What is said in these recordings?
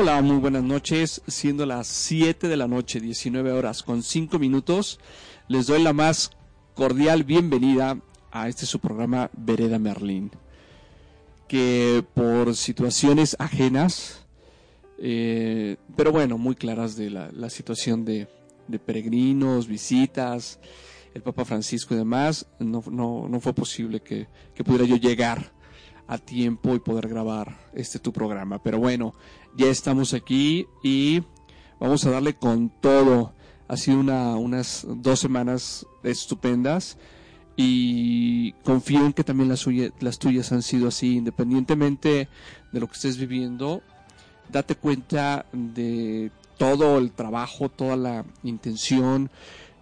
Hola, muy buenas noches. Siendo las 7 de la noche, 19 horas con 5 minutos, les doy la más cordial bienvenida a este su programa Vereda Merlín. Que por situaciones ajenas, eh, pero bueno, muy claras de la, situación de, peregrinos, visitas, el Papa Francisco y demás, no, fue posible que, que pudiera yo llegar a tiempo y poder grabar este tu programa. Pero bueno, ya estamos aquí y vamos a darle con todo. Ha sido una, unas dos semanas estupendas y confío en que también las, las tuyas han sido así, independientemente de lo que estés viviendo. Date cuenta de todo el trabajo, toda la intención,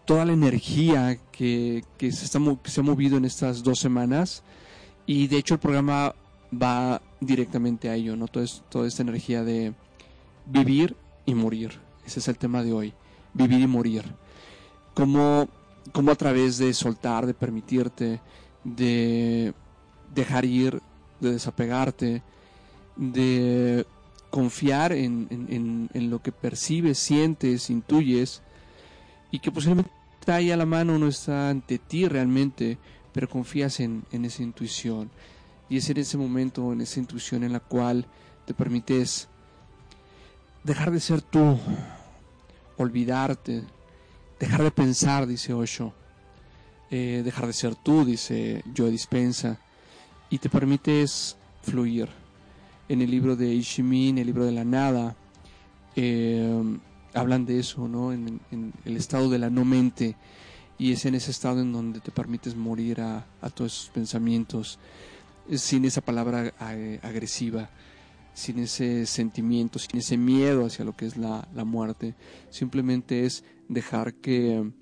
toda la energía que, que, se, está, se ha movido en estas dos semanas y de hecho el programa va directamente a ello, ¿no? Toda, toda esta energía de vivir y morir. Ese es el tema de hoy, vivir y morir. Cómo, cómo a través de soltar, de permitirte, de dejar ir, de desapegarte, de confiar en, en, en, lo que percibes, sientes, intuyes, y que posiblemente está ahí a la mano, no está ante ti realmente, pero confías en, en esa intuición. Y es en ese momento, en esa intuición en la cual te permites dejar de ser tú, olvidarte, dejar de pensar, dice Osho, eh, dejar de ser tú, dice Joe Dispensa, y te permites fluir. En el libro de Ishimi, en el libro de la nada, eh, hablan de eso, ¿no? En, el estado de la no mente, y es en ese estado en donde te permites morir a, a todos esos pensamientos sin esa palabra eh, agresiva, sin ese sentimiento, sin ese miedo hacia lo que es la, muerte. Simplemente es dejar que,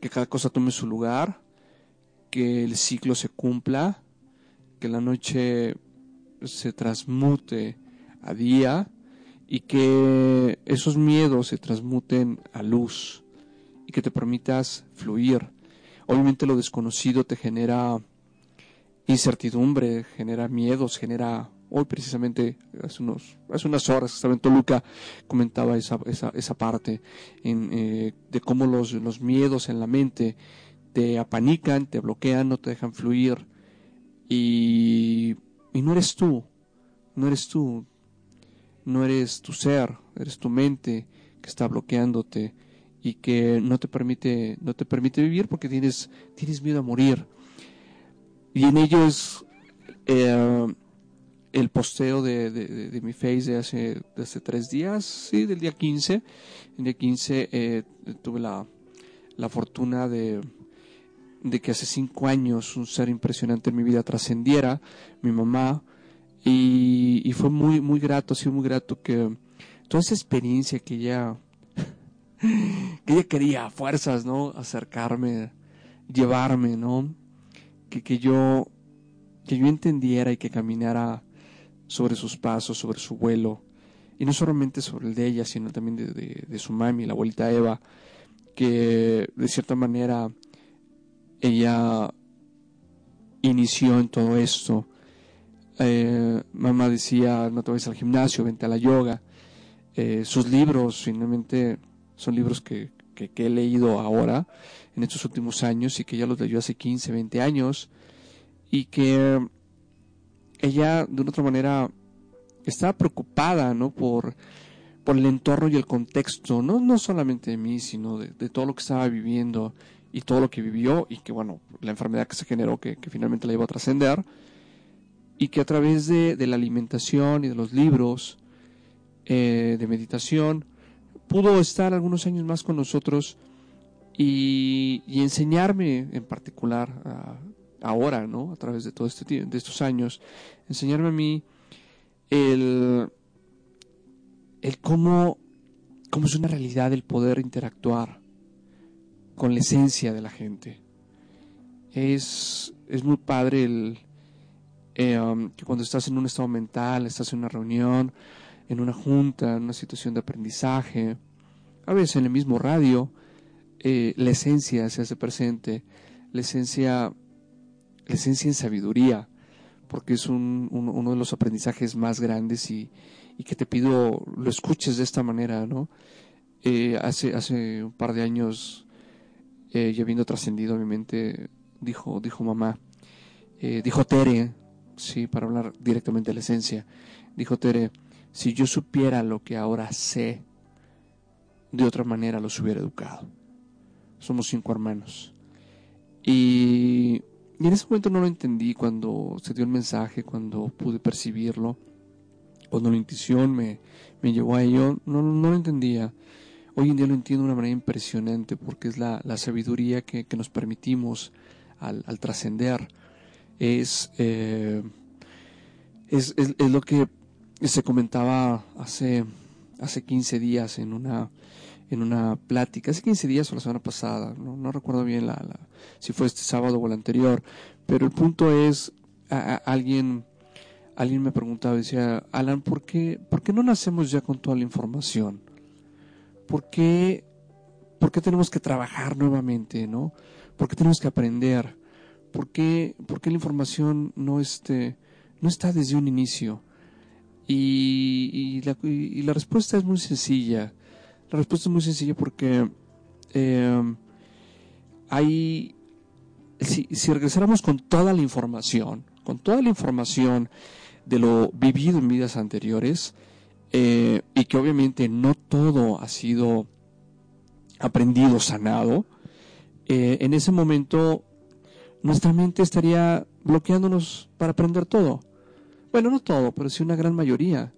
que cada cosa tome su lugar, que el ciclo se cumpla, que la noche se transmute a día y que esos miedos se transmuten a luz y que te permitas fluir. Obviamente lo desconocido te genera incertidumbre, genera miedos, genera hoy precisamente hace unos unas horas estaba en Toluca comentaba esa, esa, esa parte eh, de cómo los, los miedos en la mente te apanican, te bloquean, no te dejan fluir. Y, y no eres tú, no eres tú, no eres tu ser, eres tu mente que está bloqueándote y que no te permite no te permite vivir porque tienes tienes miedo a morir. Y en ellos eh, el posteo de, de, mi face de hace, de tres días, sí, del día 15. El día 15 eh, tuve la, la fortuna de, de que hace cinco años un ser impresionante en mi vida trascendiera, mi mamá, y, fue muy, muy grato, ha sido muy grato que toda esa experiencia que ella, que ella quería fuerzas, ¿no? Acercarme, llevarme, ¿no? que, yo, que yo entendiera y que caminara sobre sus pasos, sobre su vuelo, y no solamente sobre el de ella, sino también de, su mami, la abuelita Eva, que de cierta manera ella inició en todo esto. Eh, mamá decía, no te vayas al gimnasio, vente a la yoga. Eh, sus libros, finalmente, son libros que, que, he leído ahora, en estos últimos años, y que ella los leyó hace 15, 20 años, y que ella, de una otra manera, estaba preocupada, ¿no? Por, por el entorno y el contexto, no, no solamente de mí, sino de, todo lo que estaba viviendo y todo lo que vivió y que bueno, la enfermedad que se generó que, finalmente la iba a trascender y que a través de, la alimentación y de los libros eh, de meditación pudo estar algunos años más con nosotros y, enseñarme en particular ahora, ¿no? A través de todo este de estos años, enseñarme a mí el, el cómo, cómo es una realidad el poder interactuar con la esencia de la gente. Es, es muy padre el, eh, um, que cuando estás en un estado mental, estás en una reunión, en una junta, en una situación de aprendizaje, a veces en el mismo radio, eh, la esencia se hace presente, la esencia, esencia en sabiduría, porque es un, uno de los aprendizajes más grandes y, que te pido lo escuches de esta manera, ¿no? Eh, hace, hace un par de años, eh, ya habiendo trascendido mi mente, dijo, dijo mamá, eh, dijo Tere, sí, para hablar directamente de la esencia, dijo Tere, si yo supiera lo que ahora sé, de otra manera los hubiera educado. Somos cinco hermanos. Y y en ese momento no lo entendí cuando se dio el mensaje, cuando pude percibirlo, cuando la intuición me, me llevó a ello, no, no lo entendía. Hoy en día lo entiendo de una manera impresionante porque es la, la sabiduría que, que, nos permitimos al, al trascender. Es, eh, es, es, es, lo que se comentaba hace, hace 15 días en una, en una plática, hace 15 días o la semana pasada, no, recuerdo bien la, si fue este sábado o el anterior, pero el punto es, alguien, alguien me preguntaba, decía, Alan, ¿por qué, ¿por qué no nacemos ya con toda la información? ¿Por qué, ¿Por qué tenemos que trabajar nuevamente, no? ¿Por qué tenemos que aprender? ¿Por qué, por qué la información no, este, no está desde un inicio? La, y la respuesta es muy sencilla la respuesta es muy sencilla porque eh, hay, si, regresáramos con toda la información, con toda la información de lo vivido en vidas anteriores, eh, y que obviamente no todo ha sido aprendido, sanado, eh, en ese momento nuestra mente estaría bloqueándonos para aprender todo. Bueno, no todo, pero sí una gran mayoría.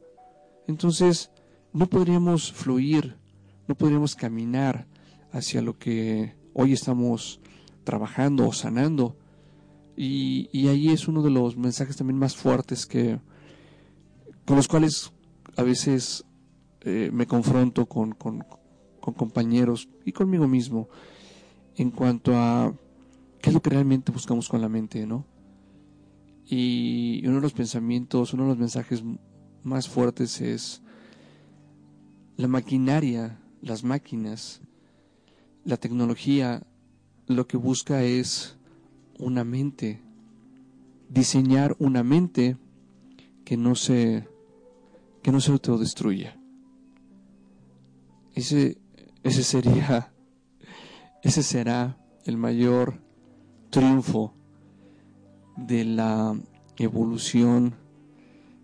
Entonces, no podríamos fluir no podríamos caminar hacia lo que hoy estamos trabajando o sanando. Y, ahí es uno de los mensajes también más fuertes que con los cuales a veces eh, me confronto con, con, compañeros y conmigo mismo en cuanto a qué es lo que realmente buscamos con la mente, ¿no? Y uno de los pensamientos, uno de los mensajes más fuertes es la maquinaria las máquinas, la tecnología, lo que busca es una mente, diseñar una mente que no se, que no se autodestruya. Ese, ese sería, ese será el mayor triunfo de la evolución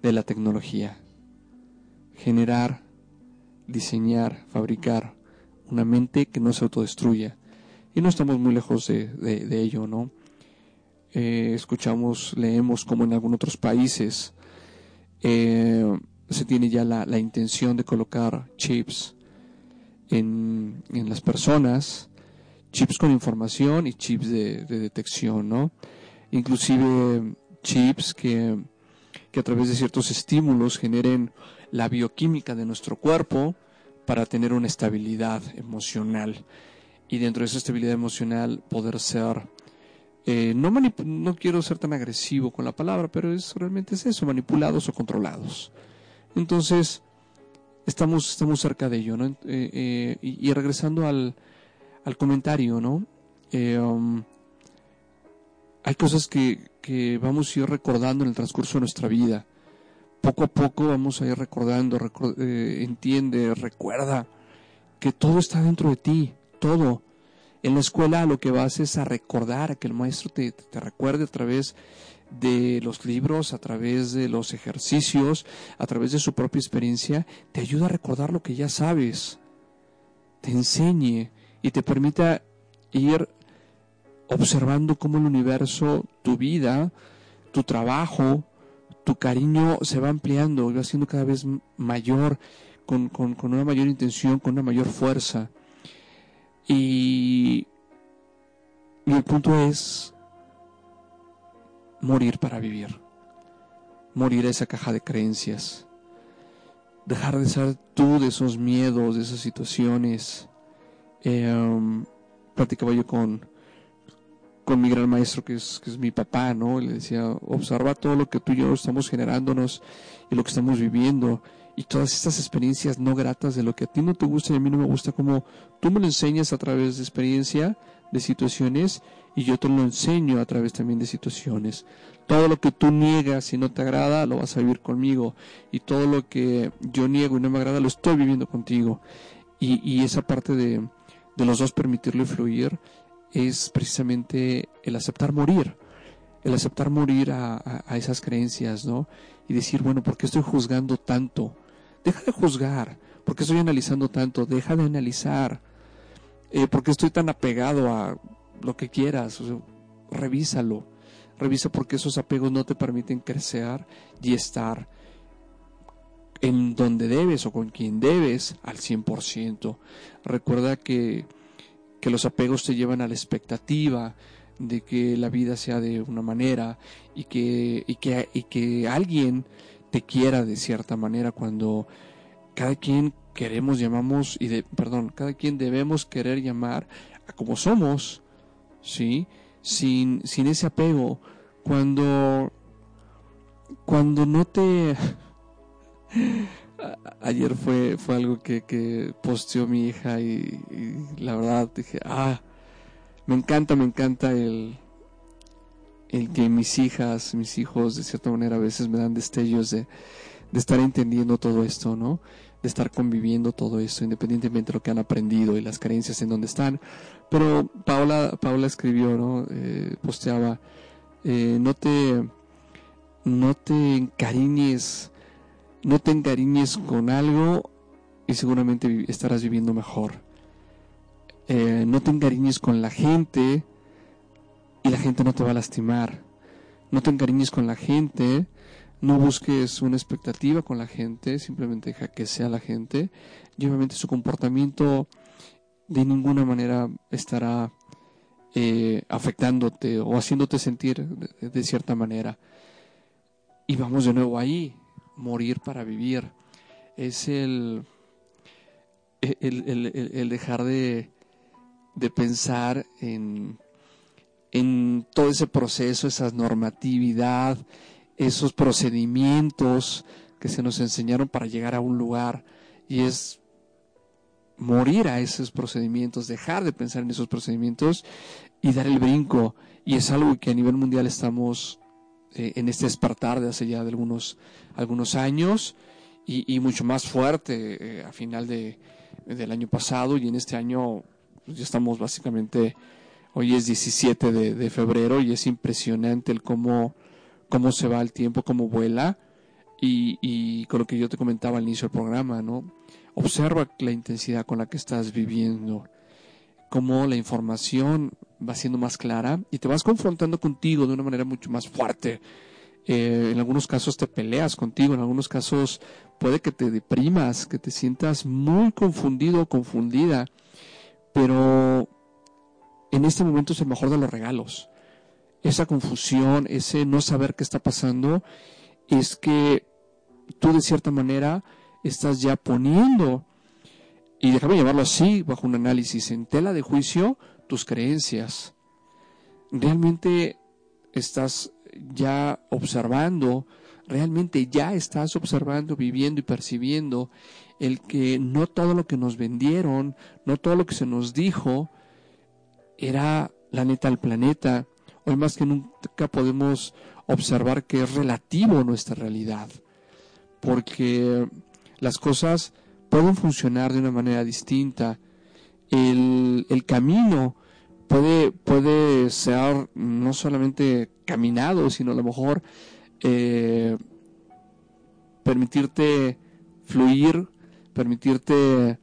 de la tecnología. Generar diseñar, fabricar una mente que no se autodestruya. Y no estamos muy lejos de, ello, ¿no? Eh, escuchamos, leemos como en algunos otros países eh, se tiene ya la, intención de colocar chips en, las personas, chips con información y chips de, de detección, ¿no? Inclusive chips que, que a través de ciertos estímulos generen la bioquímica de nuestro cuerpo para tener una estabilidad emocional. Y dentro de esa estabilidad emocional poder ser, eh, no, no quiero ser tan agresivo con la palabra, pero es realmente es eso, manipulados o controlados. Entonces, estamos, estamos cerca de ello, ¿no? Eh, eh, y, regresando al, al comentario, ¿no? Um, hay cosas que, que vamos a ir recordando en el transcurso de nuestra vida poco a poco vamos a ir recordando, eh, entiende, recuerda que todo está dentro de ti, todo. En la escuela lo que vas es a recordar, a que el maestro te, te recuerde a través de los libros, a través de los ejercicios, a través de su propia experiencia, te ayuda a recordar lo que ya sabes, te enseñe y te permita ir observando cómo el universo, tu vida, tu trabajo, tu cariño se va ampliando va siendo cada vez mayor, con, con, una mayor intención, con una mayor fuerza. Y, y el punto es morir para vivir. Morir a esa caja de creencias. Dejar de ser tú de esos miedos, de esas situaciones. Eh, platicaba yo con, con mi gran maestro que es, que es mi papá, ¿no? Le decía, observa todo lo que tú y yo estamos generándonos y lo que estamos viviendo y todas estas experiencias no gratas de lo que a ti no te gusta y a mí no me gusta, como tú me lo enseñas a través de experiencia, de situaciones, y yo te lo enseño a través también de situaciones. Todo lo que tú niegas y no te agrada, lo vas a vivir conmigo, y todo lo que yo niego y no me agrada, lo estoy viviendo contigo. Y, y esa parte de, de los dos permitirlo fluir es precisamente el aceptar morir, el aceptar morir a, esas creencias, ¿no? Y decir, bueno, ¿por qué estoy juzgando tanto? Deja de juzgar, ¿por qué estoy analizando tanto? Deja de analizar, eh, ¿por qué estoy tan apegado a lo que quieras? revísalo, revisa por qué esos apegos no te permiten crecer y estar en donde debes o con quien debes al 100%. Recuerda que que los apegos te llevan a la expectativa de que la vida sea de una manera y que, y que, y que alguien te quiera de cierta manera cuando cada quien queremos, llamamos, y de, perdón, cada quien debemos querer llamar a como somos, ¿sí? Sin, sin ese apego. Cuando, cuando no te, ayer fue, fue algo que, que posteó mi hija y, la verdad dije, ah, me encanta, me encanta el, el que mis hijas, mis hijos, de cierta manera, a veces me dan destellos de, de estar entendiendo todo esto, ¿no? De estar conviviendo todo esto, independientemente de lo que han aprendido y las creencias en donde están. Pero Paula, Paula escribió, ¿no? Eh, posteaba, eh, no te, no te encariñes no te encariñes con algo y seguramente estarás viviendo mejor. Eh, no te encariñes con la gente y la gente no te va a lastimar. No te encariñes con la gente, no busques una expectativa con la gente, simplemente deja que sea la gente y obviamente su comportamiento de ninguna manera estará eh, afectándote o haciéndote sentir de cierta manera. Y vamos de nuevo ahí, morir para vivir, es el, el, dejar de, de pensar en, en todo ese proceso, esa normatividad, esos procedimientos que se nos enseñaron para llegar a un lugar y es morir a esos procedimientos, dejar de pensar en esos procedimientos y dar el brinco. Y es algo que a nivel mundial estamos eh, en este despertar de hace ya de algunos, algunos años y, mucho más fuerte eh, a final de, del año pasado y en este año pues, ya estamos básicamente, hoy es 17 de, febrero y es impresionante el cómo, cómo se va el tiempo, cómo vuela y, y con lo que yo te comentaba al inicio del programa, ¿no? Observa la intensidad con la que estás viviendo cómo la información va siendo más clara y te vas confrontando contigo de una manera mucho más fuerte. Eh, en algunos casos te peleas contigo, en algunos casos puede que te deprimas, que te sientas muy confundido o confundida, pero en este momento es el mejor de los regalos. Esa confusión, ese no saber qué está pasando, es que tú de cierta manera estás ya poniendo y déjame llamarlo así, bajo un análisis en tela de juicio, tus creencias. Realmente estás ya observando, realmente ya estás observando, viviendo y percibiendo el que no todo lo que nos vendieron, no todo lo que se nos dijo era la neta al planeta. Hoy más que nunca podemos observar que es relativo nuestra realidad, porque las cosas pueden funcionar de una manera distinta. El, el camino puede, puede ser no solamente caminado, sino a lo mejor eh, permitirte fluir, permitirte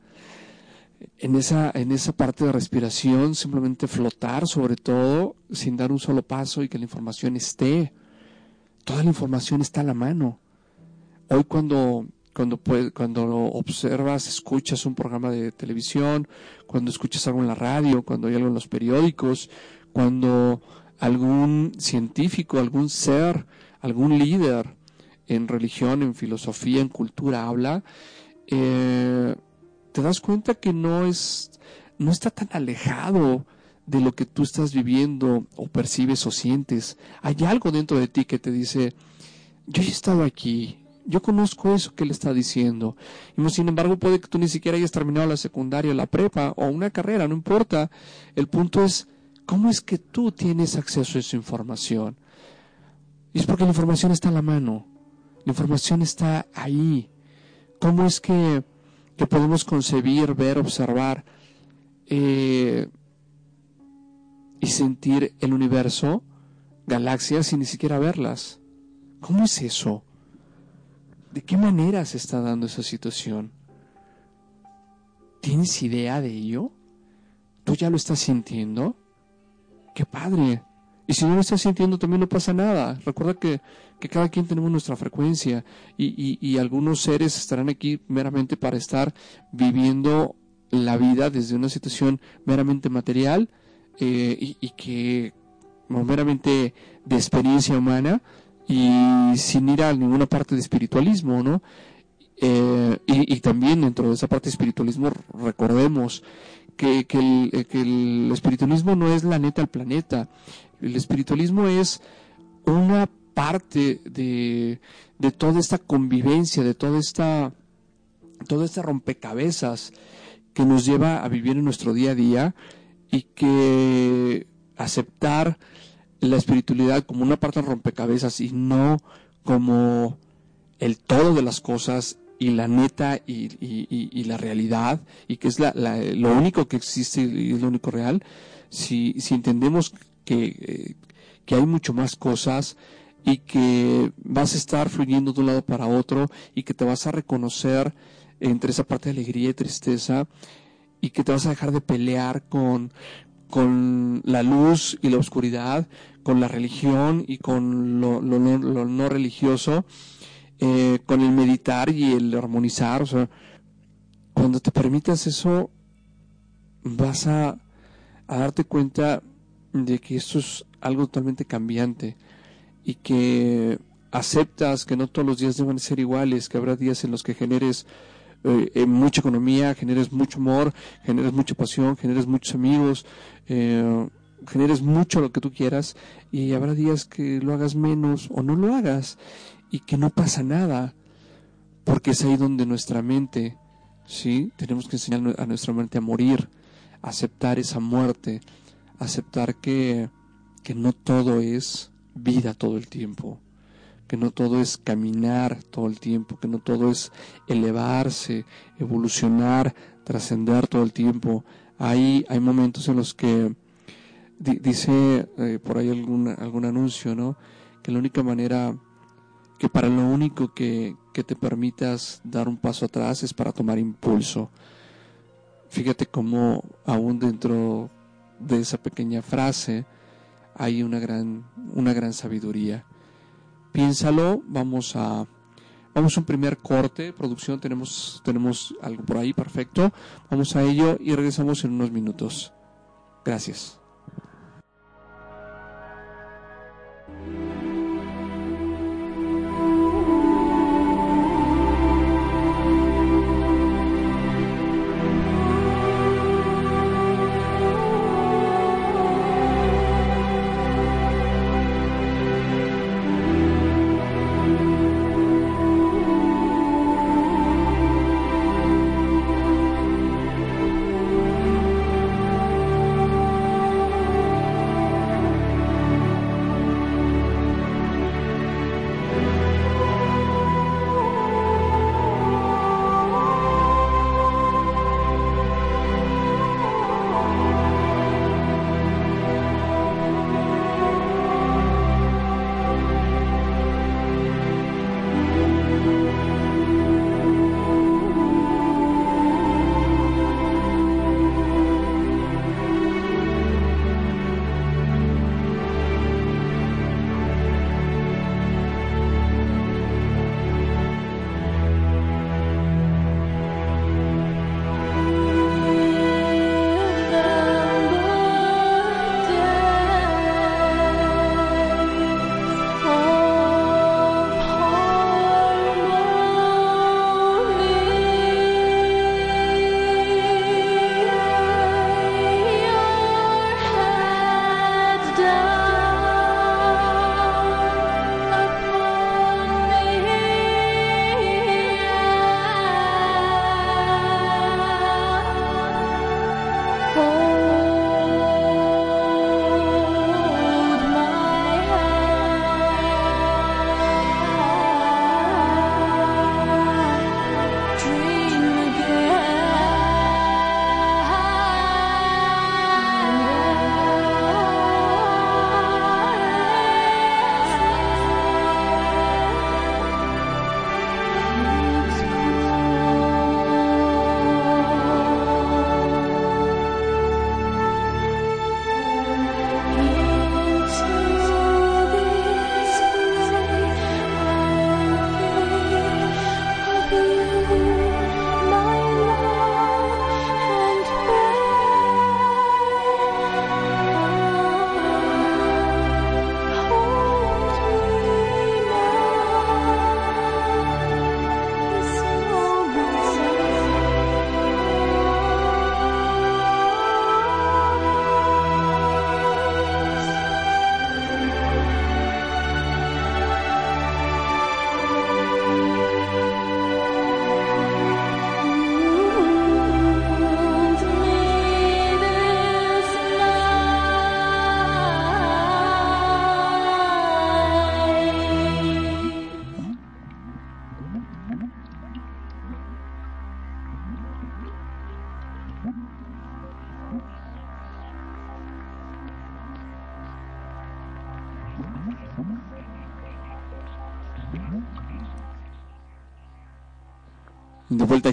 en esa, en esa parte de respiración, simplemente flotar sobre todo, sin dar un solo paso y que la información esté. Toda la información está a la mano. Hoy cuando, cuando, cuando observas, escuchas un programa de televisión, cuando escuchas algo en la radio, cuando hay algo en los periódicos, cuando algún científico, algún ser, algún líder en religión, en filosofía, en cultura habla, eh, te das cuenta que no es, no está tan alejado de lo que tú estás viviendo o percibes o sientes. Hay algo dentro de ti que te dice, yo he estado aquí, yo conozco eso que él está diciendo. Y sin embargo, puede que tú ni siquiera hayas terminado la secundaria, la prepa o una carrera, no importa. El punto es, ¿cómo es que tú tienes acceso a esa información? Y es porque la información está en la mano. La información está ahí. ¿Cómo es que que podemos concebir, ver, observar eh, y sentir el universo, galaxias, sin ni siquiera verlas. ¿Cómo es eso? ¿De qué manera se está dando esa situación? ¿Tienes idea de ello? ¿Tú ya lo estás sintiendo? ¡Qué padre! Y si no lo estás sintiendo también no pasa nada. Recuerda que, cada quien tenemos nuestra frecuencia y, algunos seres estarán aquí meramente para estar viviendo la vida desde una situación meramente material eh, y, que meramente de experiencia humana y sin ir a ninguna parte de espiritualismo, ¿no? Eh, y, también dentro de esa parte de espiritualismo recordemos que, el, que el espiritualismo no es la neta al planeta, el espiritualismo es una parte de, toda esta convivencia, de toda esta rompecabezas que nos lleva a vivir en nuestro día a día y que aceptar la espiritualidad como una parte de rompecabezas y no como el todo de las cosas y la neta y, la realidad y que es lo único que existe y es lo único real, si, si entendemos eh, que, hay mucho más cosas y que vas a estar fluyendo de un lado para otro y que te vas a reconocer entre esa parte de alegría y tristeza y que te vas a dejar de pelear con, con la luz y la oscuridad, con la religión y con lo, no religioso, eh, con el meditar y el armonizar. O sea, cuando te permitas eso, vas a, a darte cuenta de que esto es algo totalmente cambiante y que aceptas que no todos los días deben ser iguales, que habrá días en los que generes eh, eh, mucha economía, generes mucho amor, generes mucha pasión, generes muchos amigos, eh, generes mucho lo que tú quieras y habrá días que lo hagas menos o no lo hagas y que no pasa nada porque es ahí donde nuestra mente, sí, tenemos que enseñar a nuestra mente a morir, aceptar esa muerte, aceptar que, que no todo es vida todo el tiempo, que no todo es caminar todo el tiempo, que no todo es elevarse, evolucionar, trascender todo el tiempo. Hay, hay momentos en los que dice eh, por ahí algún, algún anuncio, ¿no? Que la única manera, que para lo único que, que te permitas dar un paso atrás es para tomar impulso. Fíjate cómo aún dentro de esa pequeña frase hay una gran, una gran sabiduría. Piénsalo, vamos a, vamos a un primer corte, producción, tenemos, tenemos algo por ahí, perfecto. Vamos a ello y regresamos en unos minutos. Gracias.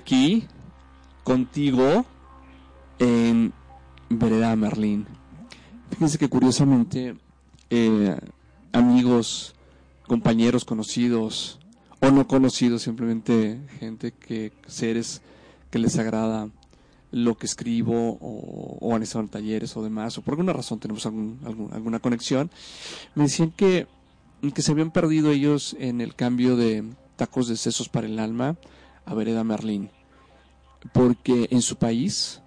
Aquí contigo en Vereda Merlín. Fíjense que curiosamente eh, amigos, compañeros conocidos o no conocidos, simplemente gente que seres que les agrada lo que escribo o, han estado en talleres o demás, o por alguna razón tenemos alguna conexión, me decían que, que se habían perdido ellos en el cambio de tacos de sesos para el alma a Vereda Merlín, porque en su país,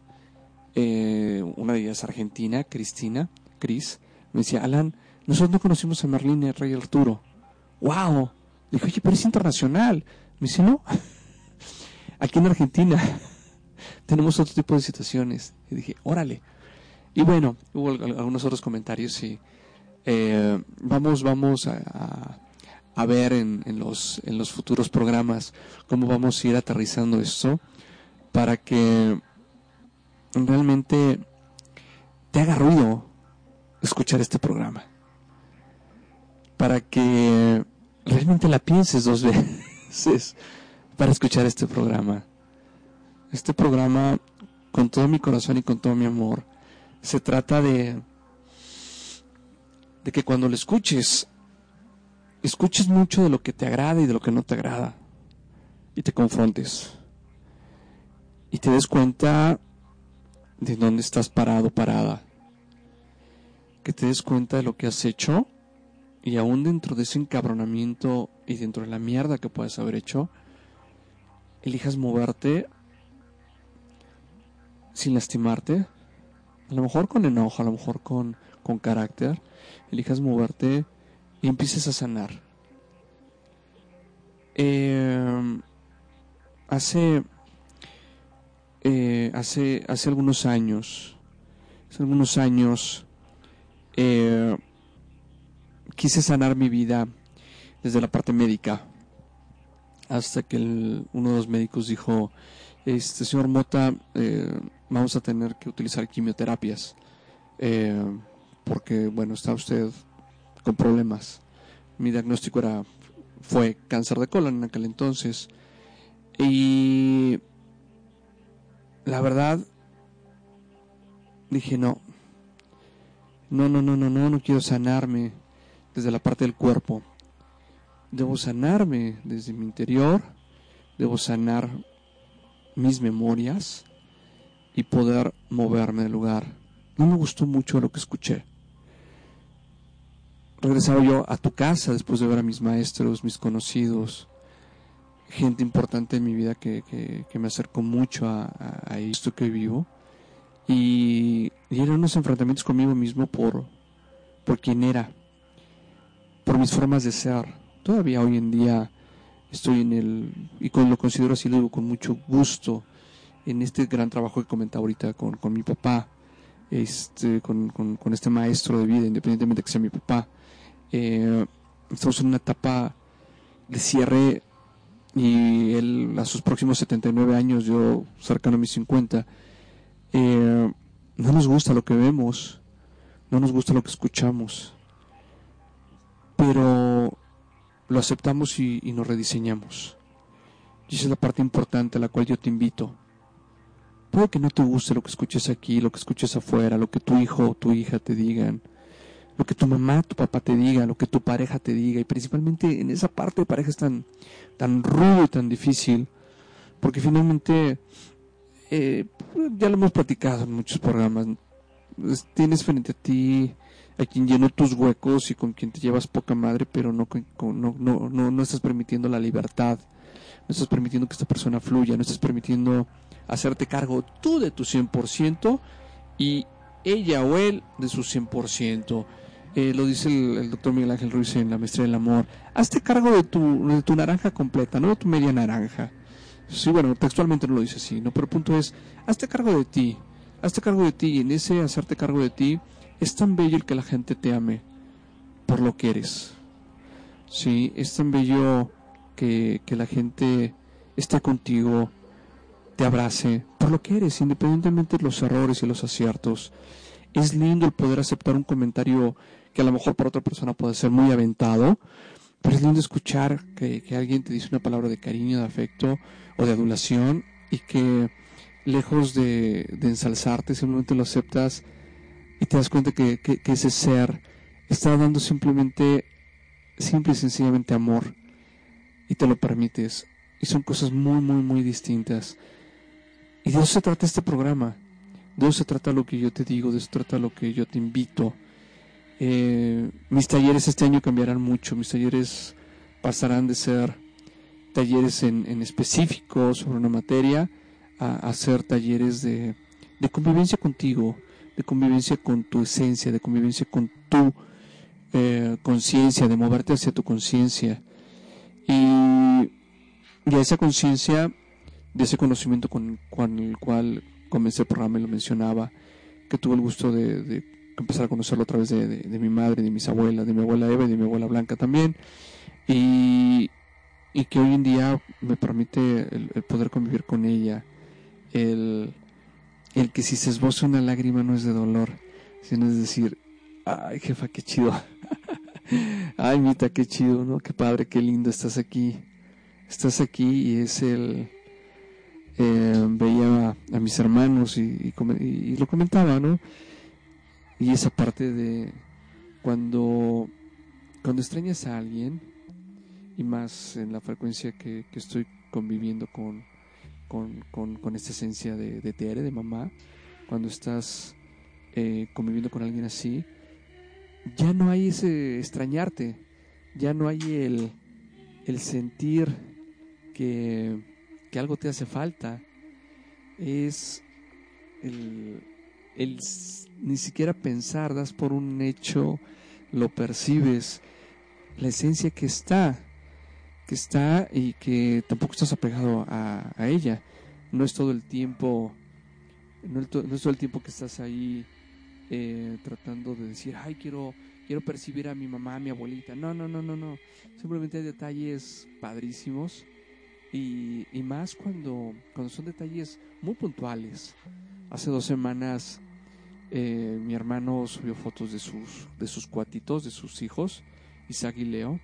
eh, una de ellas argentina, Cristina, Cris, me decía, Alan, nosotros no conocimos a y a Rey Arturo. ¡Wow! Le dije, oye, pero es internacional. Me dice, no, aquí en Argentina tenemos otro tipo de situaciones. Y dije, órale. Y bueno, hubo algunos otros comentarios y eh, vamos, vamos a, a, ver en, en, los, en los futuros programas cómo vamos a ir aterrizando esto para que realmente te haga ruido escuchar este programa. Para que realmente la pienses dos veces para escuchar este programa. Este programa, con todo mi corazón y con todo mi amor, se trata de, de que cuando lo escuches, escuches mucho de lo que te agrada y de lo que no te agrada, y te confrontes, y te des cuenta de dónde estás parado, parada, que te des cuenta de lo que has hecho, y aún dentro de ese encabronamiento y dentro de la mierda que puedes haber hecho, elijas moverte sin lastimarte, a lo mejor con enojo, a lo mejor con, con carácter, elijas moverte y empieces a sanar. Eh, hace, eh, hace, hace algunos años, hace algunos años, eh, quise sanar mi vida desde la parte médica, hasta que uno de los médicos dijo, este señor Mota, eh, vamos a tener que utilizar quimioterapias, porque, bueno, está usted con problemas. Mi diagnóstico era, fue cáncer de colon en aquel entonces. Y la verdad, dije, no, no, no, no, no, no, no quiero sanarme desde la parte del cuerpo. Debo sanarme desde mi interior, debo sanar mis memorias y poder moverme del lugar. No me gustó mucho lo que escuché. Regresaba yo a tu casa después de ver a mis maestros, mis conocidos, gente importante en mi vida que, me acercó mucho a, esto que vivo. Y, y, eran unos enfrentamientos conmigo mismo por, por quién era, por mis formas de ser. Todavía hoy en día estoy en el, y con, lo considero así, lo digo con mucho gusto, en este gran trabajo que comentaba ahorita con, con mi papá, este, con, con, este maestro de vida, independientemente de que sea mi papá. Eh, estamos en una etapa de cierre y él a sus próximos 79 años, yo cercano a mis 50, eh, no nos gusta lo que vemos, no nos gusta lo que escuchamos pero lo aceptamos y, nos rediseñamos. Y esa es la parte importante a la cual yo te invito. Puede que no te guste lo que escuches aquí, lo que escuches afuera, lo que tu hijo o tu hija te digan, lo que tu mamá, tu papá te diga, lo que tu pareja te diga, y principalmente en esa parte de pareja es tan, tan rudo y tan difícil, porque finalmente, eh, ya lo hemos platicado en muchos programas, tienes frente a ti a quien llenó tus huecos y con quien te llevas poca madre, pero no, no, no, no, no estás permitiendo la libertad, no estás permitiendo que esta persona fluya, no estás permitiendo hacerte cargo tú de tu 100% y ella o él de su 100%. Eh, lo dice el, doctor Miguel Ángel Ruiz en La Maestría del Amor. Hazte cargo de tu, de tu naranja completa, no de tu media naranja. Sí, bueno, textualmente no lo dice así, ¿no? Pero el punto es, hazte cargo de ti, hazte cargo de ti y en ese hacerte cargo de ti es tan bello el que la gente te ame por lo que eres. Sí, es tan bello que, que la gente esté contigo, te abrace por lo que eres, independientemente de los errores y los aciertos. Es lindo el poder aceptar un comentario que a lo mejor para otra persona puede ser muy aventado, pero es lindo escuchar que, alguien te dice una palabra de cariño, de afecto o de adulación y que lejos de, ensalzarte simplemente lo aceptas y te das cuenta que, que ese ser está dando simplemente, simple y sencillamente amor y te lo permites. Y son cosas muy, muy, muy distintas. Y de eso se trata este programa. De eso se trata lo que yo te digo, de eso se trata lo que yo te invito. Eh, mis talleres este año cambiarán mucho. Mis talleres pasarán de ser talleres en, en específico sobre una materia a, ser talleres de, de, convivencia contigo, de convivencia con tu esencia, de convivencia con tu eh, conciencia, de moverte hacia tu conciencia. Y, y a esa conciencia, de ese conocimiento con, el cual comencé el programa y lo mencionaba, que tuve el gusto de, empezar a conocerlo a través de, mi madre, de mis abuelas, de mi abuela Eva y de mi abuela Blanca también. Y, que hoy en día me permite el, poder convivir con ella, el, el, que si se esboza una lágrima no es de dolor, sino es decir, ay jefa, qué chido. Ay, Mita, qué chido, ¿no? Qué padre, qué lindo, estás aquí. Estás aquí y es el... Eh, veía a, mis hermanos y, lo comentaba, ¿no? Y esa parte de cuando, cuando extrañas a alguien, y más en la frecuencia que, estoy conviviendo con, con, esta esencia de, de Tere, de mamá, cuando estás eh, conviviendo con alguien así, ya no hay ese extrañarte, ya no hay el, el sentir que, que, algo te hace falta, es el, el ni siquiera pensar, das por un hecho, lo percibes, la esencia que está, que está y que tampoco estás apegado a, a ella. No es todo el tiempo, no, es todo el tiempo que estás ahí eh, tratando de decir, ay, quiero, quiero percibir a mi mamá, a mi abuelita. No, no, no, no, no. Simplemente hay detalles padrísimos y, y más cuando, cuando son detalles muy puntuales. Hace dos semanas eh, mi hermano subió fotos de sus, de sus cuatitos, de sus hijos, Isaac y Leo,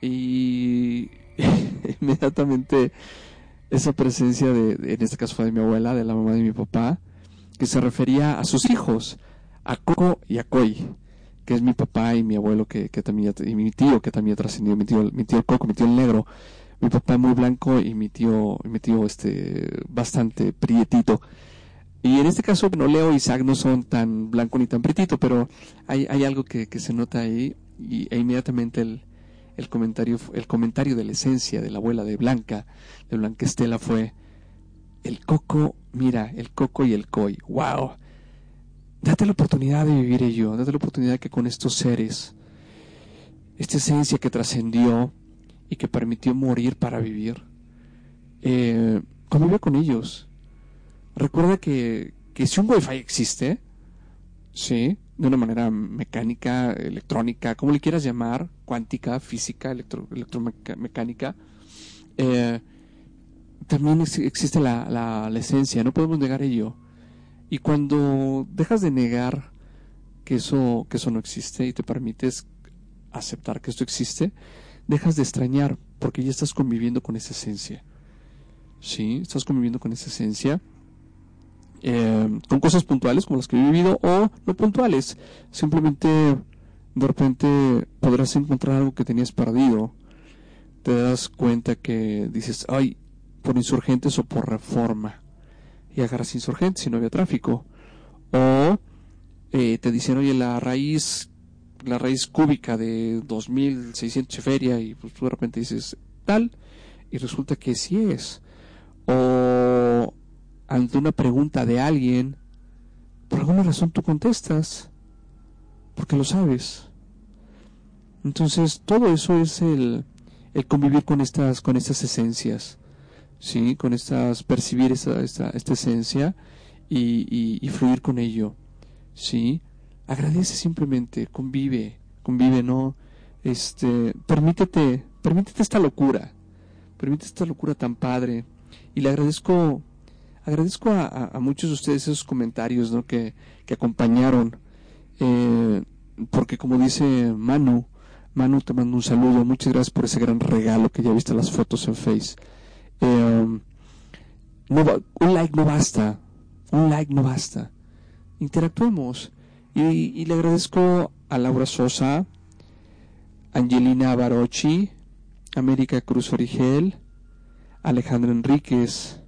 y inmediatamente esa presencia de, en este caso fue de mi abuela, de la mamá de mi papá, que se refería a sus hijos, a Coco y a Koi, que es mi papá y mi abuelo que, que también, y mi tío que también ha trascendido, mi tío, mi tío Coco, mi tío el negro, mi papá muy blanco y mi tío, mi tío este, bastante prietito. Y en este caso, no Leo y Isaac no son tan blanco ni tan prietito, pero hay, hay algo que, que, se nota ahí y, e inmediatamente el, el, comentario, el comentario de la esencia de la abuela de Blanca, de Blanca Estela fue, el coco, mira, el coco y el koi, wow Date la oportunidad de vivir ello, date la oportunidad que con estos seres, esta esencia que trascendió y que permitió morir para vivir, eh, convive con ellos. Recuerda que, que si un wifi existe, sí, de una manera mecánica, electrónica, como le quieras llamar, cuántica, física, electro, electromecánica, eh, también existe la, la, la esencia, no podemos negar ello y cuando dejas de negar que eso, que eso no existe y te permites aceptar que esto existe, dejas de extrañar porque ya estás conviviendo con esa esencia. ¿Sí? Estás conviviendo con esa esencia. Eh, con cosas puntuales como las que he vivido o no puntuales. Simplemente de repente podrás encontrar algo que tenías perdido. Te das cuenta que dices, ay, por insurgentes o por reforma y agarras insurgentes si no había tráfico. O eh, te dicen, oye, la raíz, la raíz cúbica de 2600 feria y pues tú de repente dices tal y resulta que sí es. O ante una pregunta de alguien, por alguna razón tú contestas, porque lo sabes. Entonces todo eso es el, el convivir con estas, con estas esencias. ¿sí? Con estas, percibir esta, esta, esencia y, y, fluir con ello, ¿sí? Agradece simplemente, convive, convive, ¿no? Este, permítete, permítete esta locura, permítete esta locura tan padre. Y le agradezco, agradezco a, muchos de ustedes esos comentarios, ¿no? Que, que acompañaron, eh, porque como dice Manu, Manu, te mando un saludo. Muchas gracias por ese gran regalo que ya viste las fotos en Face. Eh, un like no basta. Un like no basta. Interactuemos. Y, le agradezco a Laura Sosa, Angelina Barochi, América Cruz Origel, Alejandra Enríquez,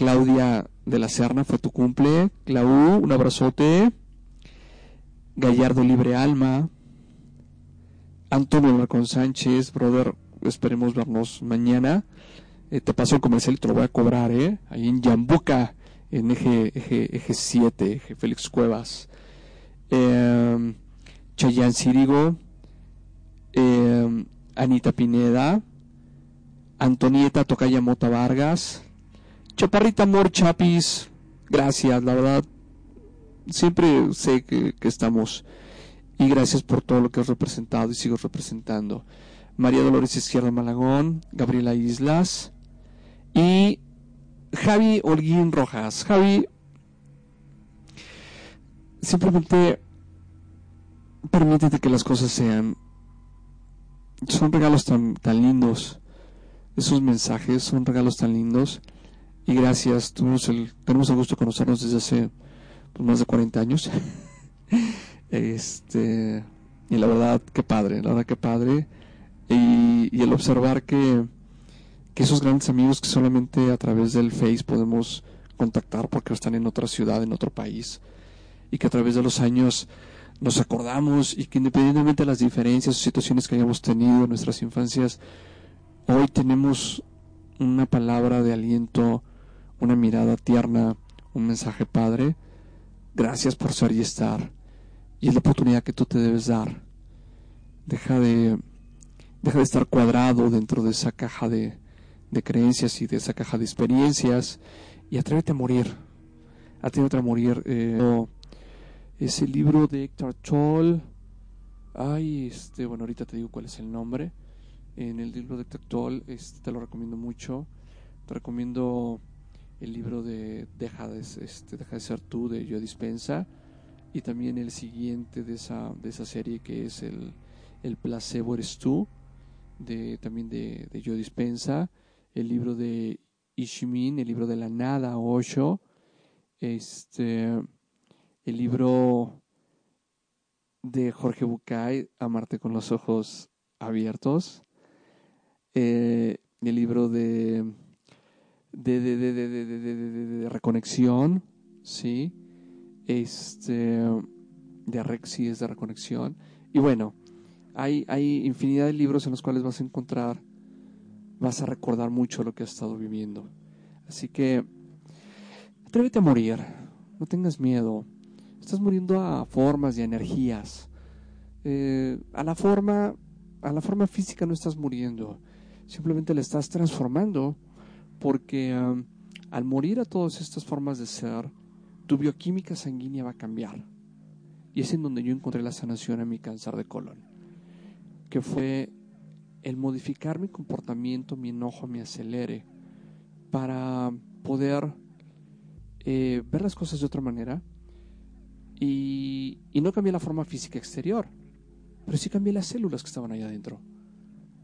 Claudia de la Serna, fue tu cumple. Clau, un abrazote. Gallardo Libre Alma, Antonio Marcón Sánchez, brother, esperemos vernos mañana. Eh, te paso el comercial y te lo voy a cobrar, ¿eh? Ahí en Yambuca, en eje, eje, eje 7, eje Félix Cuevas. Eh, Chayanne Cirigo, em, Anita Pineda, Antonieta Tocaya Mota Vargas, Chaparrita Amor Chapis, gracias, la verdad, siempre sé que, estamos y gracias por todo lo que has representado y sigo representando. María Dolores Izquierdo Malagón, Gabriela Islas y Javi Holguín Rojas. Javi, simplemente permítete que las cosas sean. Son regalos tan lindos. Esos mensajes son regalos tan lindos. Y gracias, tenemos el, tenemos el gusto de conocernos desde hace pues, más de 40 años. Este, y la verdad, qué padre, la verdad, qué padre. Y, el observar que, que esos grandes amigos que solamente a través del Face podemos contactar porque están en otra ciudad, en otro país, y que a través de los años nos acordamos y que independientemente de las diferencias o situaciones que hayamos tenido en nuestras infancias, hoy tenemos una palabra de aliento, una mirada tierna, un mensaje padre. Gracias por ser y estar. Y es la oportunidad que tú te debes dar. Deja de, deja de estar cuadrado dentro de esa caja de, de creencias y de esa caja de experiencias y atrévete a morir. Atrévete a morir. Eh, ese libro de Héctor Toll. Ay, este, bueno, ahorita te digo cuál es el nombre. En el libro de Héctor Toll, este, te lo recomiendo mucho. Te recomiendo el libro de Deja de, este, Deja de ser tú de Yo Dispensa y también el siguiente de esa, de esa serie que es el, el placebo eres tú, de, también de, de Joe Dispensa, el libro de Ishimin, el libro de la nada, Osho, este, el libro de Jorge Bucay, Amarte con los ojos abiertos, eh, el libro de de, de, de, reconexión, ¿sí? este, de Rexis, de Reconexión. Y bueno, hay, hay infinidad de libros en los cuales vas a encontrar, vas a recordar mucho lo que has estado viviendo. Así que atrévete a morir, no tengas miedo. Estás muriendo a formas y a energías. Eh, a la forma, a la forma física no estás muriendo, simplemente la estás transformando, porque al morir a todas estas formas de ser, tu bioquímica sanguínea va a cambiar. Y es en donde yo encontré la sanación a mi cáncer de colon, que fue el modificar mi comportamiento, mi enojo, mi acelere, para poder eh, ver las cosas de otra manera. Y, no cambié la forma física exterior, pero sí cambié las células que estaban ahí adentro.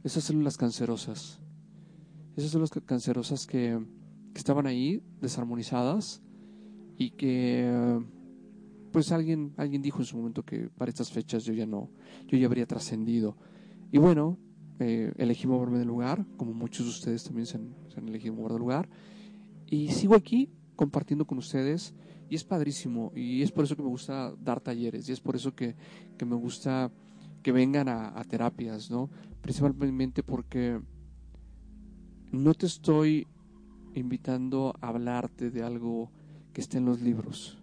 Esas células cancerosas. Esas células cancerosas que, estaban ahí, desarmonizadas, y que pues alguien alguien dijo en su momento que para estas fechas yo ya no yo ya habría trascendido. Y bueno eh, elegí moverme del lugar como muchos de ustedes también se han, elegido mover del lugar. Y sigo aquí compartiendo con ustedes y es padrísimo y es por eso que me gusta dar talleres y es por eso que, que me gusta que vengan a terapias no principalmente porque no te estoy invitando a hablarte de algo que esté en los libros.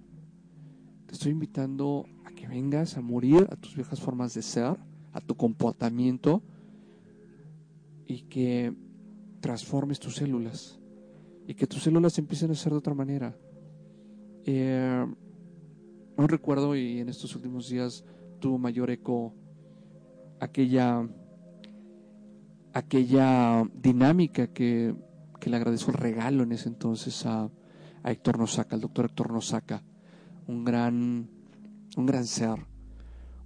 Te estoy invitando a que vengas a morir a tus viejas formas de ser, a tu comportamiento y que transformes tus células y que tus células empiecen a ser de otra manera. Eh, no recuerdo y en estos últimos días tuvo mayor eco aquella aquella dinámica que, que le agradezco el regalo en ese entonces a, a Héctor Nosaca, al doctor Héctor Nosaca, un gran, un gran ser,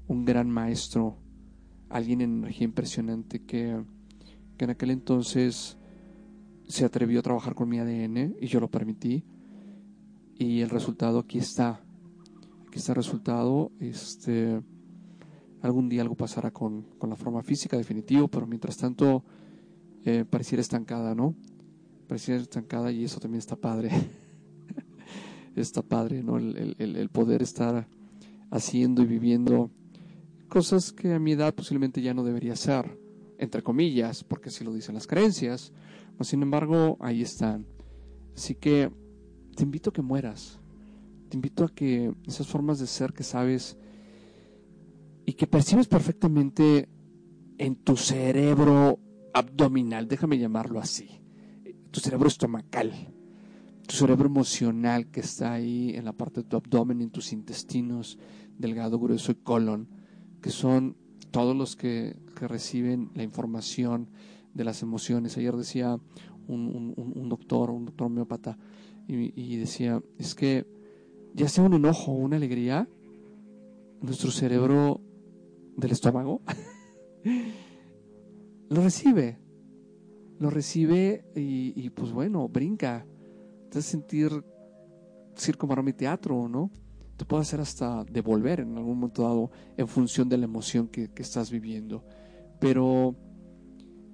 un gran maestro alguien en energía impresionante que, que en aquel entonces se atrevió a trabajar con mi ADN y yo lo permití. Y el resultado aquí está. Aquí está el resultado. Este, algún día algo pasará con, con la forma física, definitivo, pero mientras tanto eh, pareciera estancada, ¿no? Pareciera estancada y eso también está padre. está padre, ¿no? El, poder estar haciendo y viviendo cosas que a mi edad posiblemente ya no debería ser, entre comillas, porque así lo dicen las creencias, sin embargo, ahí están. Así que te invito a que mueras. Te invito a que esas formas de ser que sabes y que percibes perfectamente en tu cerebro abdominal, déjame llamarlo así, tu cerebro estomacal, tu cerebro emocional que está ahí en la parte de tu abdomen, en tus intestinos, delgado, grueso y colon, que son todos los que, que reciben la información de las emociones. Ayer decía un, doctor, un doctor homeópata, y, decía, es que ya sea un enojo o una alegría, nuestro cerebro del estómago lo recibe, lo recibe y, pues bueno, brinca, te hace sentir circo, maroma y teatro, ¿no? Te puede hacer hasta devolver en algún momento dado en función de la emoción que estás viviendo. Pero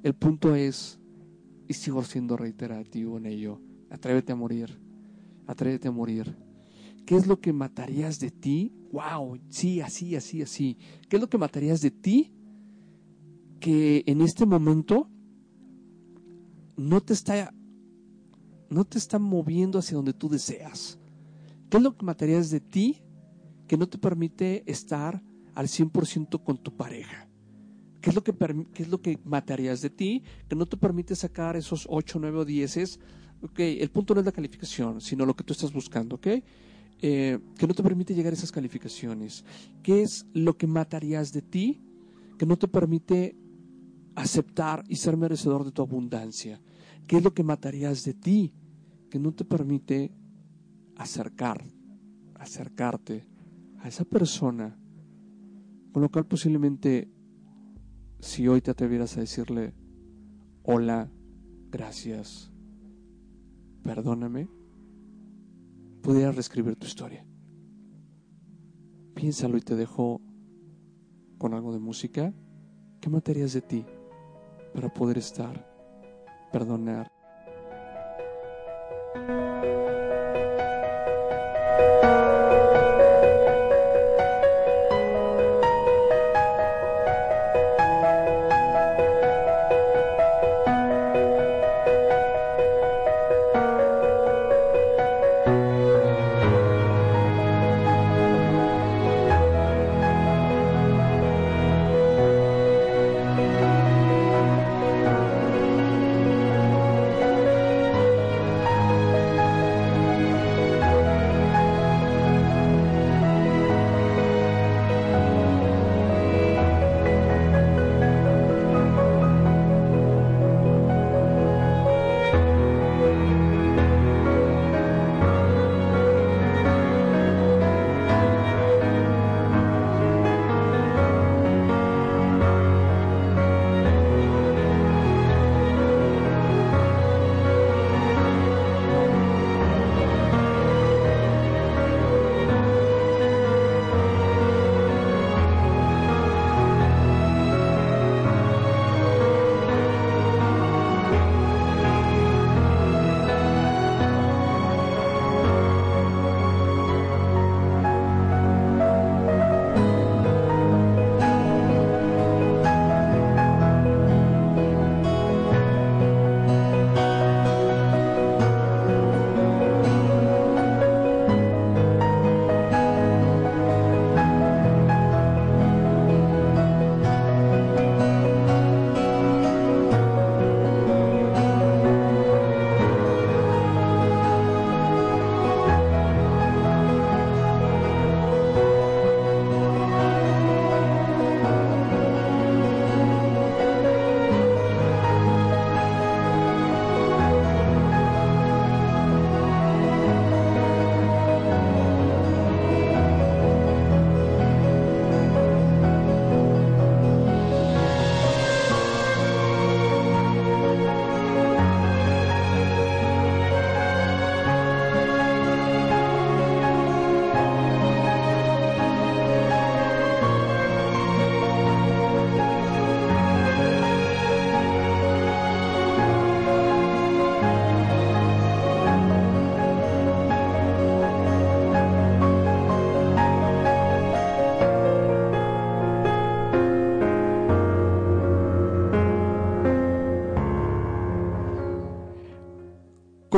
el punto es, y sigo siendo reiterativo en ello, atrévete a morir, atrévete a morir. ¿Qué es lo que matarías de ti? ¡Wow! Sí, así, así, así. ¿Qué es lo que matarías de ti que en este momento no te está no te está moviendo hacia donde tú deseas? ¿Qué es lo que matarías de ti que no te permite estar al 100% con tu pareja? ¿Qué es lo que, qué es lo que matarías de ti? Que no te permite sacar esos 8, 9 o 10. Ok, el punto no es la calificación, sino lo que tú estás buscando, ¿ok? Eh, que no te permite llegar a esas calificaciones. ¿Qué es lo que matarías de ti que no te permite aceptar y ser merecedor de tu abundancia? ¿Qué es lo que matarías de ti que no te permite acercar, acercarte a esa persona con lo cual posiblemente si hoy te atrevieras a decirle, hola, gracias, perdóname, pudieras reescribir tu historia. Piénsalo y te dejo con algo de música. ¿Qué matarías de ti para poder estar, perdonar?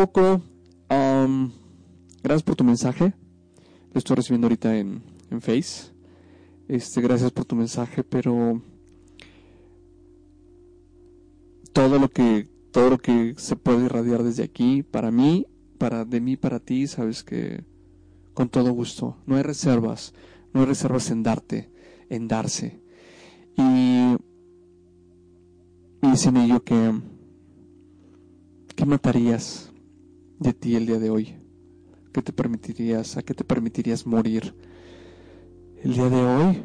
Coco, gracias por tu mensaje. Lo estoy recibiendo ahorita en, en Face. Este, gracias por tu mensaje, pero todo lo que todo lo que se puede irradiar desde aquí para mí, para de mí para ti, sabes que con todo gusto. No hay reservas, no hay reservas en darte, en darse. Y, y dice ello que ¿qué matarías de ti el día de hoy? ¿Qué te permitirías, a qué te permitirías morir el día de hoy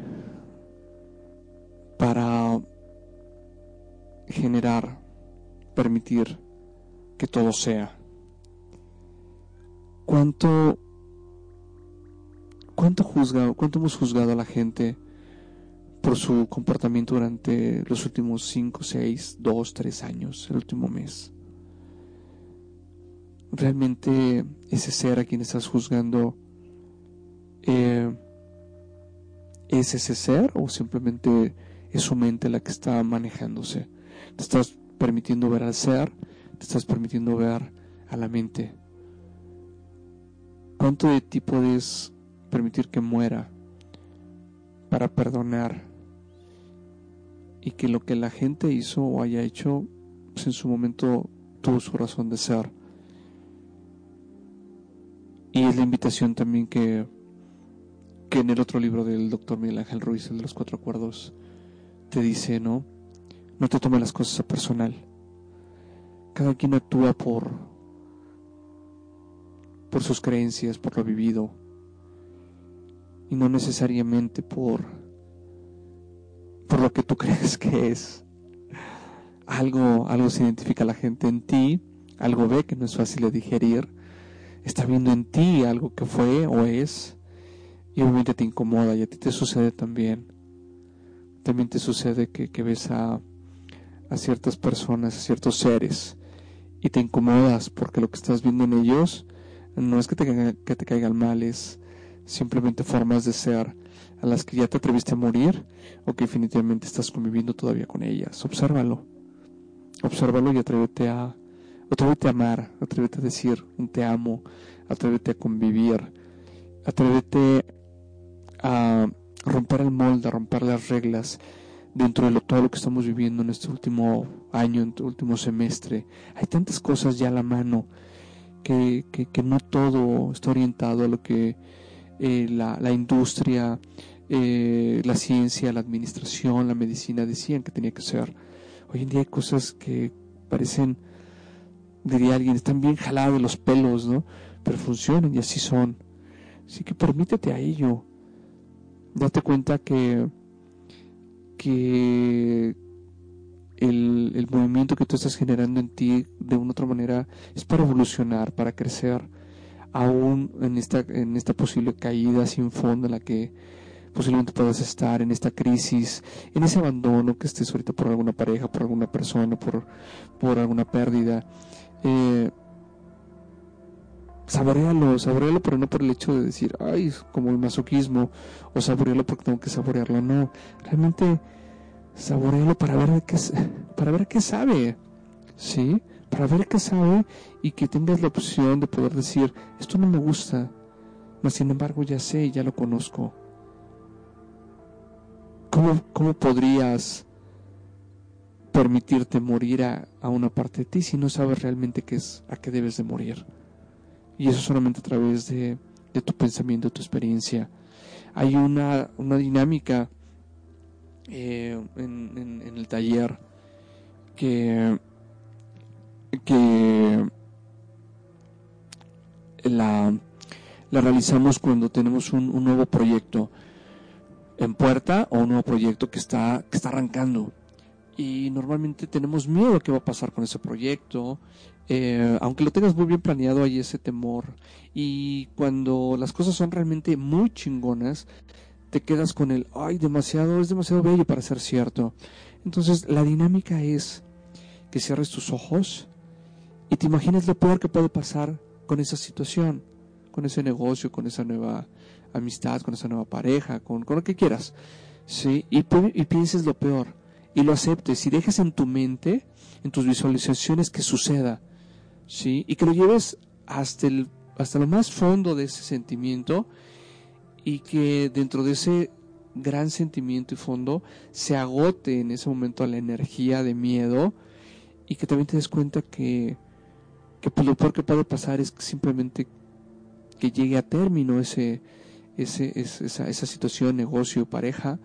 para generar, permitir que todo sea? ¿Cuánto cuánto juzga, cuánto hemos juzgado a la gente por su comportamiento durante los últimos 5, 6, 2, 3 años, el último mes? Realmente ese ser a quien estás juzgando eh, es ese ser o simplemente es su mente la que está manejándose. Te estás permitiendo ver al ser, te estás permitiendo ver a la mente. ¿Cuánto de ti puedes permitir que muera para perdonar y que lo que la gente hizo o haya hecho pues en su momento tuvo su razón de ser? Y es la invitación también que, que en el otro libro del doctor Miguel Ángel Ruiz, el de los cuatro acuerdos, te dice, ¿no? No te tomes las cosas a personal. Cada quien actúa por, por sus creencias, por lo vivido, y no necesariamente por, por lo que tú crees que es. Algo, algo se identifica la gente en ti, algo ve que no es fácil de digerir, está viendo en ti algo que fue o es y obviamente te incomoda y a ti te sucede también. También te sucede que, ves a, a ciertas personas, a ciertos seres y te incomodas porque lo que estás viendo en ellos no es que te, que te caigan mal, es simplemente formas de ser a las que ya te atreviste a morir o que definitivamente estás conviviendo todavía con ellas. Obsérvalo. Obsérvalo y atrévete a, Atrévete a amar, atrévete a decir un te amo, atrévete a convivir, atrévete a romper el molde, a romper las reglas dentro de todo lo que estamos viviendo en este último año, en este último semestre. Hay tantas cosas ya a la mano que, que, no todo está orientado a lo que eh, la, la, industria, eh, la ciencia, la administración, la medicina decían que tenía que ser. Hoy en día hay cosas que parecen diría alguien, están bien jalados los pelos, ¿no? Pero funcionan y así son. Así que permítete a ello. Date cuenta que, que el, el, movimiento que tú estás generando en ti de una otra manera es para evolucionar, para crecer, aún en esta, en esta posible caída sin fondo en la que posiblemente puedas estar, en esta crisis, en ese abandono que estés ahorita por alguna pareja, por alguna persona, por, por alguna pérdida eh, saborealo, saborealo, pero no por el hecho de decir, ay, como el masoquismo, o saborealo porque tengo que saborearlo, no, realmente saborealo para ver qué, para ver qué sabe, ¿sí? Para ver qué sabe y que tengas la opción de poder decir, esto no me gusta, mas sin embargo ya sé, ya lo conozco. ¿Cómo, cómo podrías permitirte morir a, una parte de ti si no sabes realmente qué es, a qué debes de morir. Y eso solamente a través de, tu pensamiento, de tu experiencia. Hay una, una dinámica eh, en, el taller que, que la, la realizamos cuando tenemos un, un, nuevo proyecto en puerta o un nuevo proyecto que está, que está arrancando y normalmente tenemos miedo a qué va a pasar con ese proyecto. Eh, aunque lo tengas muy bien planeado, hay ese temor. Y cuando las cosas son realmente muy chingonas, te quedas con el, ay, demasiado, es demasiado bello para ser cierto. Entonces, la dinámica es que cierres tus ojos y te imagines lo peor que puede pasar con esa situación, con ese negocio, con esa nueva amistad, con esa nueva pareja, con, con lo que quieras. ¿sí? Y, y pienses lo peor y lo aceptes y dejes en tu mente, en tus visualizaciones que suceda. ¿sí? Y que lo lleves hasta, el, hasta lo más fondo de ese sentimiento y que dentro de ese gran sentimiento y fondo se agote en ese momento la energía de miedo y que también te des cuenta que, que pues, lo peor que puede pasar es simplemente que llegue a término ese, ese, esa, esa situación, negocio, pareja,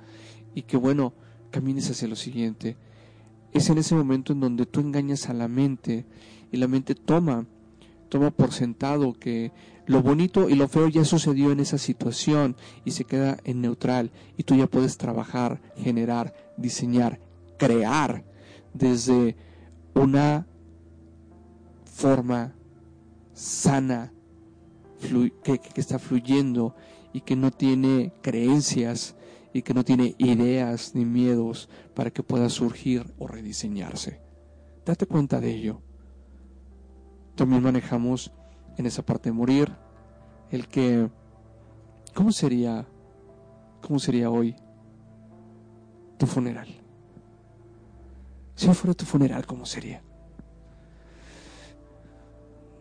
y que bueno, camines hacia lo siguiente. Es en ese momento en donde tú engañas a la mente y la mente toma, toma por sentado que lo bonito y lo feo ya sucedió en esa situación y se queda en neutral y tú ya puedes trabajar, generar, diseñar, crear desde una forma sana que, que, está fluyendo y que no tiene creencias y que no tiene ideas ni miedos para que pueda surgir o rediseñarse. Date cuenta de ello. También manejamos en esa parte de morir el que ¿cómo sería cómo sería hoy tu funeral? Si fuera tu funeral, ¿cómo sería?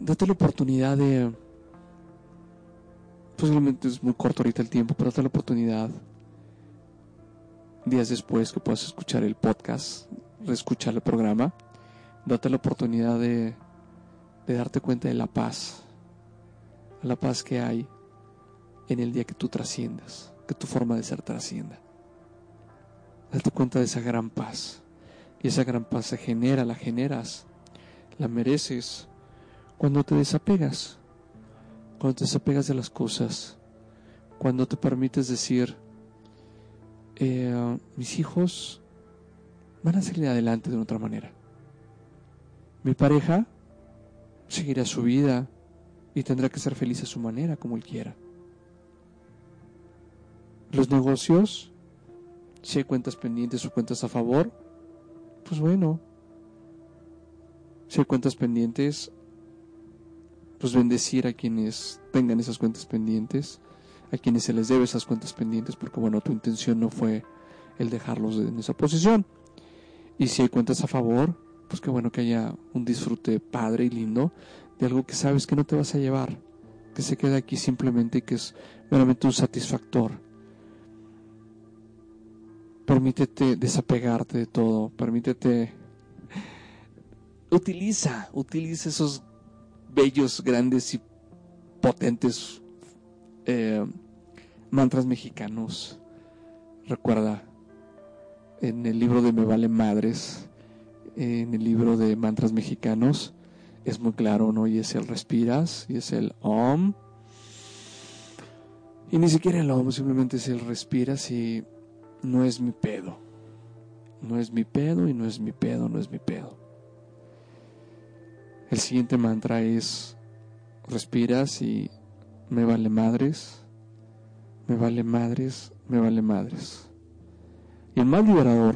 Date la oportunidad de posiblemente es muy corto ahorita el tiempo, pero date la oportunidad días después que puedas escuchar el podcast, escuchar el programa, date la oportunidad de, de darte cuenta de la paz, la paz que hay en el día que tú trasciendas, que tu forma de ser trascienda. Date cuenta de esa gran paz. Y esa gran paz se genera, la generas, la mereces cuando te desapegas, cuando te desapegas de las cosas, cuando te permites decir, eh, mis hijos van a salir adelante de otra manera. Mi pareja seguirá su vida y tendrá que ser feliz a su manera, como él quiera. Los negocios, si hay cuentas pendientes o cuentas a favor, pues bueno. Si hay cuentas pendientes, pues bendecir a quienes tengan esas cuentas pendientes a quienes se les debe esas cuentas pendientes, porque bueno, tu intención no fue el dejarlos en esa posición. Y si hay cuentas a favor, pues qué bueno que haya un disfrute padre y lindo de algo que sabes que no te vas a llevar, que se queda aquí simplemente y que es meramente un satisfactor. Permítete desapegarte de todo, permítete... Utiliza, utiliza esos bellos, grandes y potentes eh, mantras mexicanos. Recuerda, en el libro de Me Vale Madres, en el libro de mantras mexicanos, es muy claro, ¿no? Y es el respiras, y es el om. Y ni siquiera el om, simplemente es el respiras y no es mi pedo. No es mi pedo y no es mi pedo, no es mi pedo. El siguiente mantra es respiras y me vale madres, me vale madres, me vale madres. Y el más liberador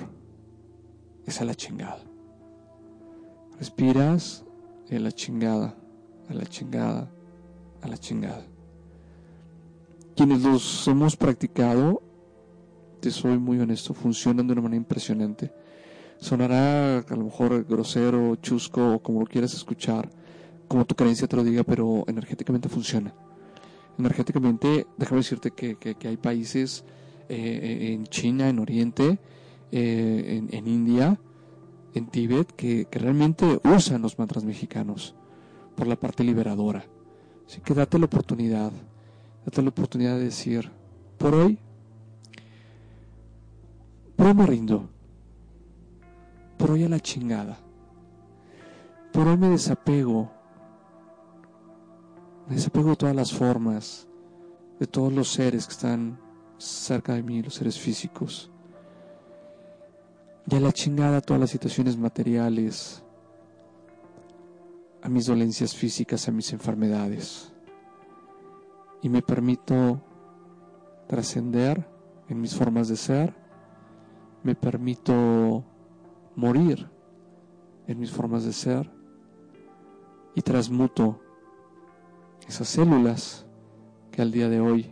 es a la chingada. Respiras a la chingada, a la chingada, a la chingada. Quienes los hemos practicado, te soy muy honesto, funcionan de una manera impresionante. Sonará a lo mejor grosero, chusco o como lo quieras escuchar, como tu creencia te lo diga, pero energéticamente funciona energéticamente, déjame decirte que, hay países eh, en China, en Oriente, eh, en, India, en Tíbet, que, realmente usan los mantras mexicanos por la parte liberadora. Así que date la oportunidad, date la oportunidad de decir, por hoy, por hoy me rindo, por hoy a la chingada, por hoy me desapego me desapego de todas las formas, de todos los seres que están cerca de mí, los seres físicos. Y a la chingada todas las situaciones materiales, a mis dolencias físicas, a mis enfermedades. Y me permito trascender en mis formas de ser, me permito morir en mis formas de ser y transmuto esas células que al día de hoy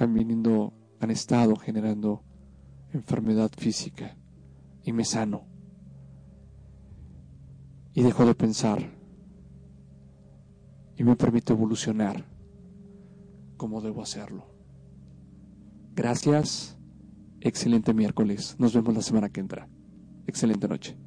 han venido, han estado generando enfermedad física y me sano. Y dejo de pensar y me permito evolucionar como debo hacerlo. Gracias. Excelente miércoles. Nos vemos la semana que entra. Excelente noche.